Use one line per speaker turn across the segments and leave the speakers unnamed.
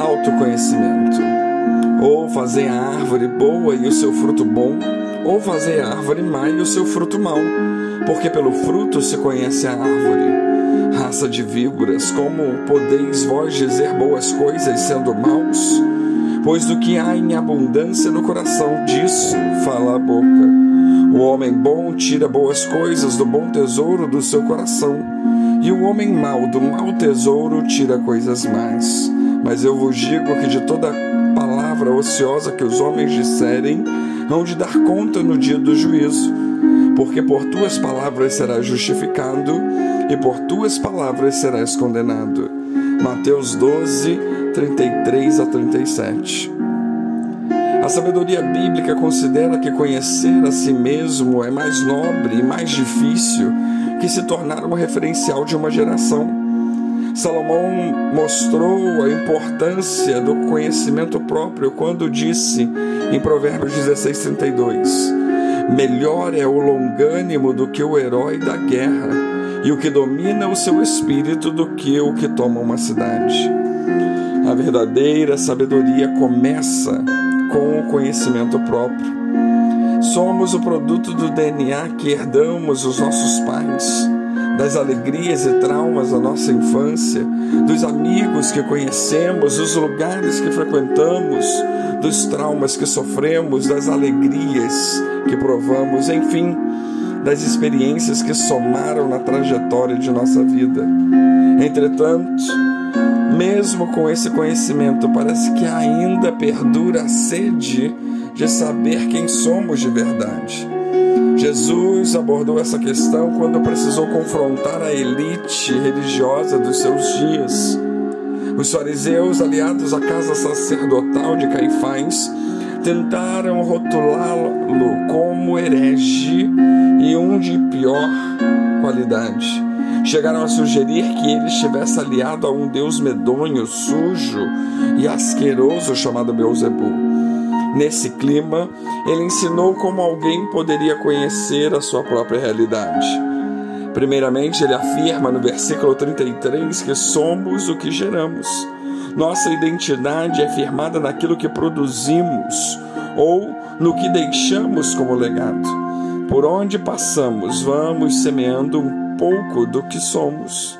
autoconhecimento. Ou fazer a árvore boa e o seu fruto bom, ou fazer a árvore má e o seu fruto mau, porque pelo fruto se conhece a árvore. Raça de víboras, como podeis vós dizer boas coisas sendo maus? Pois do que há em abundância no coração, disso fala a boca. O homem bom tira boas coisas do bom tesouro do seu coração, e o homem mau do mau tesouro tira coisas más. Mas eu vos digo que de toda palavra ociosa que os homens disserem, hão de dar conta no dia do juízo. Porque por tuas palavras serás justificado, e por tuas palavras serás condenado. Mateus 12, 33 a 37. A sabedoria bíblica considera que conhecer a si mesmo é mais nobre e mais difícil que se tornar um referencial de uma geração. Salomão mostrou a importância do conhecimento próprio quando disse em Provérbios 16:32: Melhor é o longânimo do que o herói da guerra, e o que domina o seu espírito do que o que toma uma cidade. A verdadeira sabedoria começa com o conhecimento próprio. Somos o produto do DNA que herdamos dos nossos pais, das alegrias e traumas da nossa infância, dos amigos que conhecemos, dos lugares que frequentamos, dos traumas que sofremos, das alegrias que provamos, enfim, das experiências que somaram na trajetória de nossa vida. Entretanto, mesmo com esse conhecimento, parece que ainda perdura a sede de saber quem somos de verdade. Jesus abordou essa questão quando precisou confrontar a elite religiosa dos seus dias. Os fariseus, aliados à casa sacerdotal de Caifás, tentaram rotulá-lo como herege e um de pior qualidade chegaram a sugerir que ele estivesse aliado a um deus medonho, sujo e asqueroso chamado Beuzebu. Nesse clima, ele ensinou como alguém poderia conhecer a sua própria realidade. Primeiramente, ele afirma no versículo 33 que somos o que geramos. Nossa identidade é firmada naquilo que produzimos ou no que deixamos como legado. Por onde passamos, vamos semeando um pouco do que somos.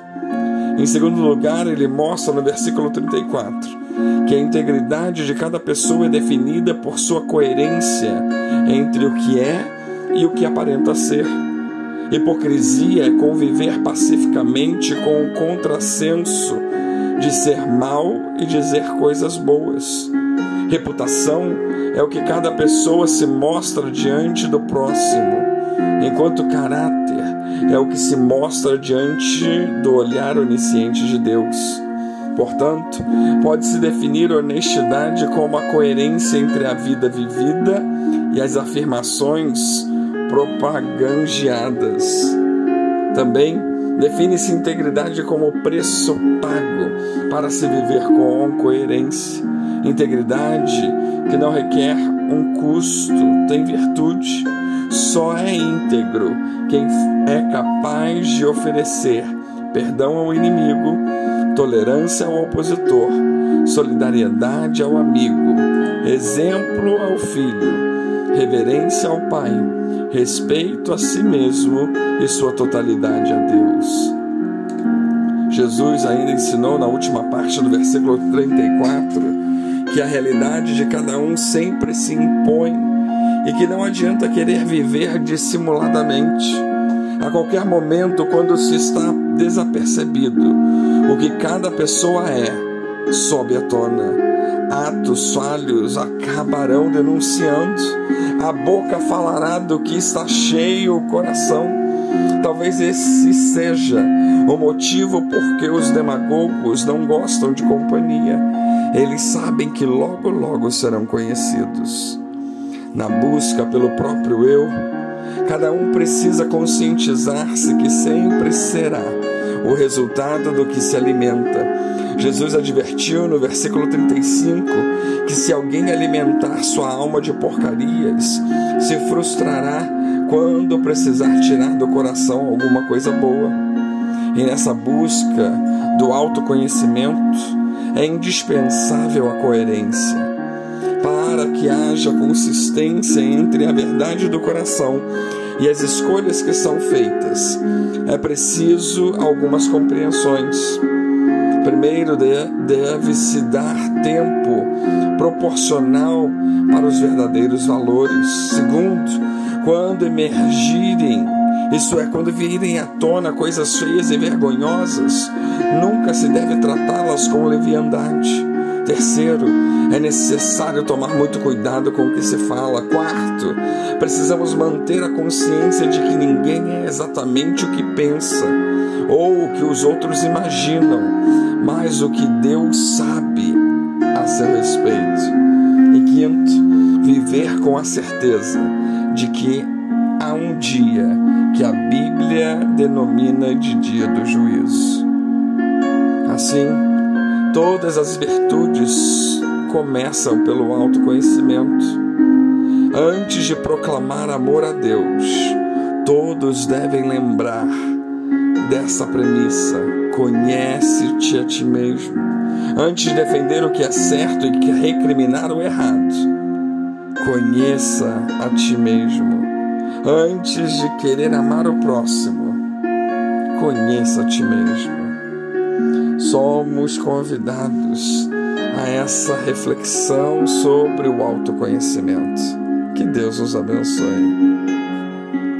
Em segundo lugar, ele mostra no versículo 34 que a integridade de cada pessoa é definida por sua coerência entre o que é e o que aparenta ser. Hipocrisia é conviver pacificamente com o contrassenso de ser mal e dizer coisas boas. Reputação é o que cada pessoa se mostra diante do próximo, enquanto caráter é o que se mostra diante do olhar onisciente de Deus. Portanto, pode-se definir honestidade como a coerência entre a vida vivida e as afirmações propagandeadas. Também define-se integridade como o preço pago para se viver com coerência. Integridade que não requer um custo, tem virtude só é íntegro quem é capaz de oferecer perdão ao inimigo, tolerância ao opositor, solidariedade ao amigo, exemplo ao filho, reverência ao pai, respeito a si mesmo e sua totalidade a Deus. Jesus ainda ensinou na última parte do versículo 34 que a realidade de cada um sempre se impõe e que não adianta querer viver dissimuladamente. A qualquer momento, quando se está desapercebido, o que cada pessoa é sobe à tona. Atos falhos acabarão denunciando, a boca falará do que está cheio o coração. Talvez esse seja o motivo por que os demagogos não gostam de companhia. Eles sabem que logo, logo serão conhecidos na busca pelo próprio eu, cada um precisa conscientizar-se que sempre será o resultado do que se alimenta. Jesus advertiu no versículo 35 que se alguém alimentar sua alma de porcarias, se frustrará quando precisar tirar do coração alguma coisa boa. E nessa busca do autoconhecimento, é indispensável a coerência. Para que haja consistência entre a verdade do coração e as escolhas que são feitas, é preciso algumas compreensões. Primeiro, deve-se dar tempo proporcional para os verdadeiros valores. Segundo, quando emergirem, isso é, quando virem à tona coisas feias e vergonhosas, nunca se deve tratá-las com leviandade. Terceiro, é necessário tomar muito cuidado com o que se fala. Quarto, precisamos manter a consciência de que ninguém é exatamente o que pensa ou o que os outros imaginam, mas o que Deus sabe a seu respeito. E quinto, viver com a certeza de que há um dia que a Bíblia denomina de dia do juízo. Assim, todas as virtudes começam pelo autoconhecimento. Antes de proclamar amor a Deus, todos devem lembrar dessa premissa: conhece-te a ti mesmo. Antes de defender o que é certo e recriminar o errado, conheça a ti mesmo. Antes de querer amar o próximo, conheça a ti mesmo. Somos convidados a essa reflexão sobre o autoconhecimento. Que Deus nos abençoe.